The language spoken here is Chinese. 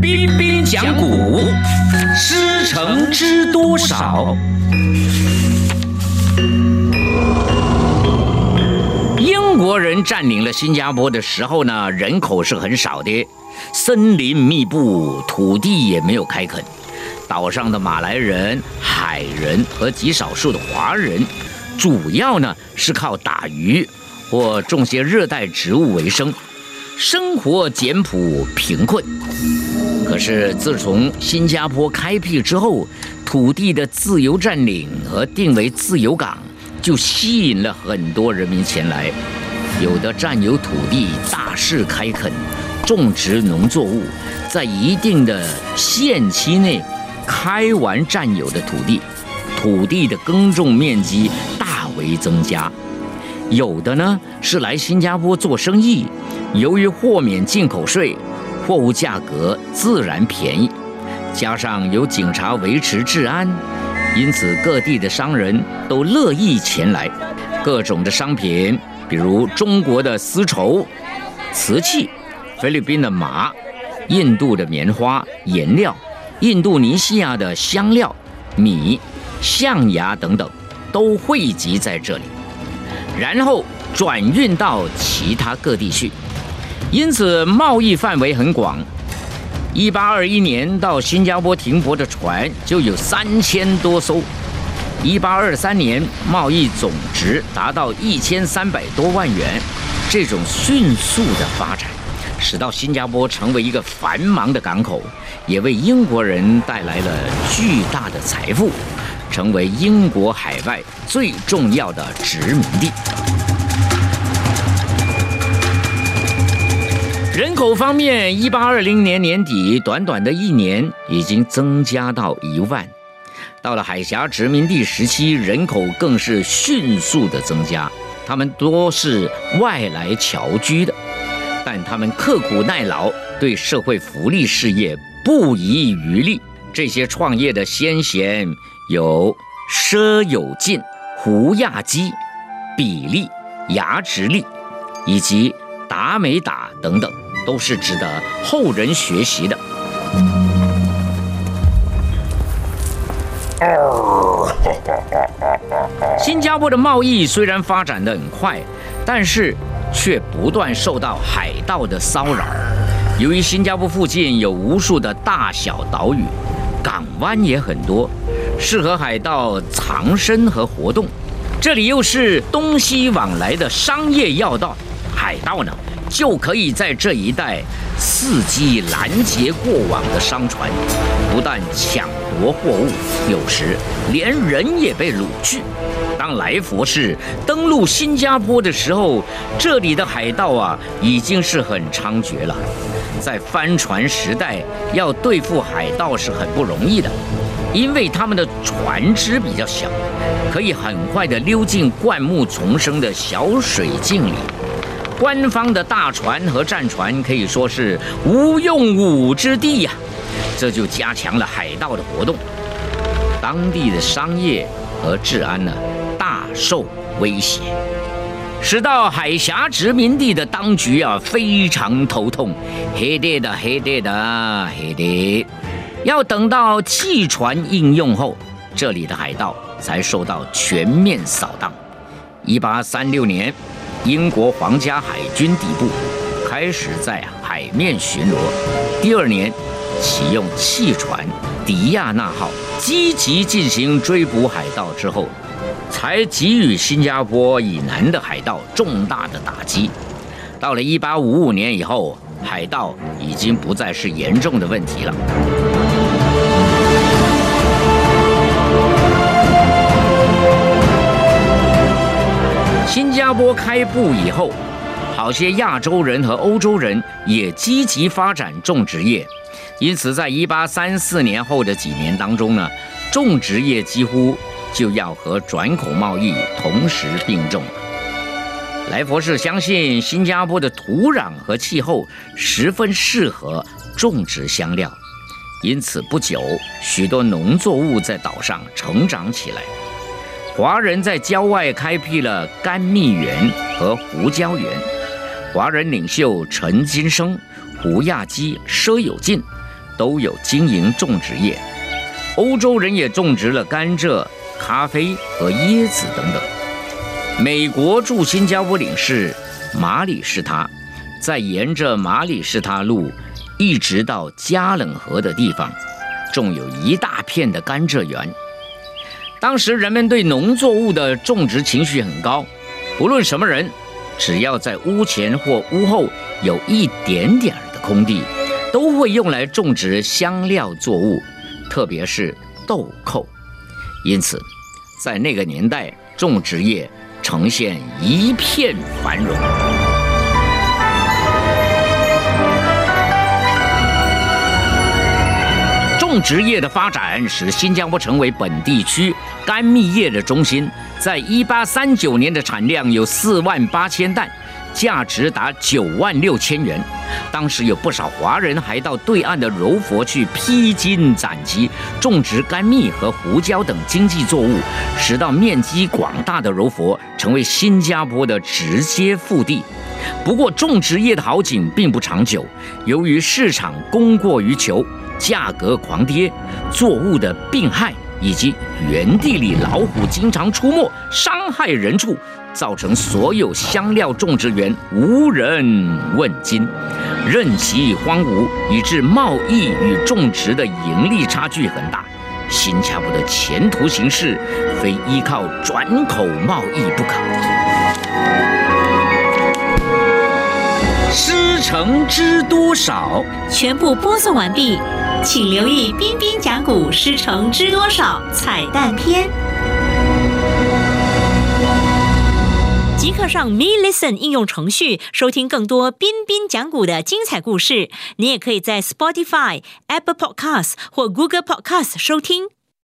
彬彬讲古，师承知多少？英国人占领了新加坡的时候呢，人口是很少的，森林密布，土地也没有开垦。岛上的马来人、海人和极少数的华人，主要呢是靠打鱼或种些热带植物为生，生活简朴贫困。可是自从新加坡开辟之后，土地的自由占领和定为自由港，就吸引了很多人民前来。有的占有土地，大肆开垦，种植农作物，在一定的限期内。开完占有的土地，土地的耕种面积大为增加。有的呢是来新加坡做生意，由于豁免进口税，货物价格自然便宜，加上有警察维持治安，因此各地的商人都乐意前来。各种的商品，比如中国的丝绸、瓷器、菲律宾的麻、印度的棉花、颜料。印度尼西亚的香料、米、象牙等等，都汇集在这里，然后转运到其他各地去，因此贸易范围很广。一八二一年到新加坡停泊的船就有三千多艘，一八二三年贸易总值达到一千三百多万元，这种迅速的发展。使到新加坡成为一个繁忙的港口，也为英国人带来了巨大的财富，成为英国海外最重要的殖民地。人口方面，一八二零年年底，短短的一年已经增加到一万。到了海峡殖民地时期，人口更是迅速的增加，他们多是外来侨居的。但他们刻苦耐劳，对社会福利事业不遗余力。这些创业的先贤有佘有进、胡亚基、比利、牙直利，以及达美达等等，都是值得后人学习的。新加坡的贸易虽然发展的很快，但是。却不断受到海盗的骚扰。由于新加坡附近有无数的大小岛屿，港湾也很多，适合海盗藏身和活动。这里又是东西往来的商业要道，海盗呢就可以在这一带伺机拦截过往的商船，不但抢夺货物，有时连人也被掳去。当来佛士登陆新加坡的时候，这里的海盗啊已经是很猖獗了。在帆船时代，要对付海盗是很不容易的，因为他们的船只比较小，可以很快地溜进灌木丛生的小水径里。官方的大船和战船可以说是无用武之地呀，这就加强了海盗的活动。当地的商业和治安呢大？受威胁，使到海峡殖民地的当局啊非常头痛。黑爹的黑爹的黑爹，要等到汽船应用后，这里的海盗才受到全面扫荡。一八三六年，英国皇家海军底部开始在海面巡逻。第二年，启用汽船迪亚纳号，积极进行追捕海盗之后。才给予新加坡以南的海盗重大的打击。到了1855年以后，海盗已经不再是严重的问题了。新加坡开埠以后，好些亚洲人和欧洲人也积极发展种植业，因此在1834年后的几年当中呢，种植业几乎。就要和转口贸易同时并重。来佛士相信新加坡的土壤和气候十分适合种植香料，因此不久许多农作物在岛上成长起来。华人在郊外开辟了甘蜜园和胡椒园。华人领袖陈金生胡亚基、佘有进都有经营种植业。欧洲人也种植了甘蔗、咖啡和椰子等等。美国驻新加坡领事马里士他，在沿着马里士他路一直到加冷河的地方，种有一大片的甘蔗园。当时人们对农作物的种植情绪很高，不论什么人，只要在屋前或屋后有一点点的空地，都会用来种植香料作物，特别是豆蔻。因此，在那个年代，种植业。呈现一片繁荣。种植业的发展使新加坡成为本地区甘蜜业的中心。在一八三九年的产量有四万八千担。价值达九万六千元，当时有不少华人还到对岸的柔佛去披荆斩棘，种植甘蜜和胡椒等经济作物，使到面积广大的柔佛成为新加坡的直接腹地。不过，种植业的好景并不长久，由于市场供过于求，价格狂跌，作物的病害以及原地里老虎经常出没，伤害人畜。造成所有香料种植园无人问津，任其荒芜，以致贸易与种植的盈利差距很大。新加坡的前途形势非依靠转口贸易不可。师承知多少？全部播送完毕，请留意彬彬讲古师承知多少彩蛋篇。即刻上 Me Listen 应用程序收听更多彬彬讲古的精彩故事。你也可以在 Spotify、Apple Podcasts 或 Google Podcasts 收听。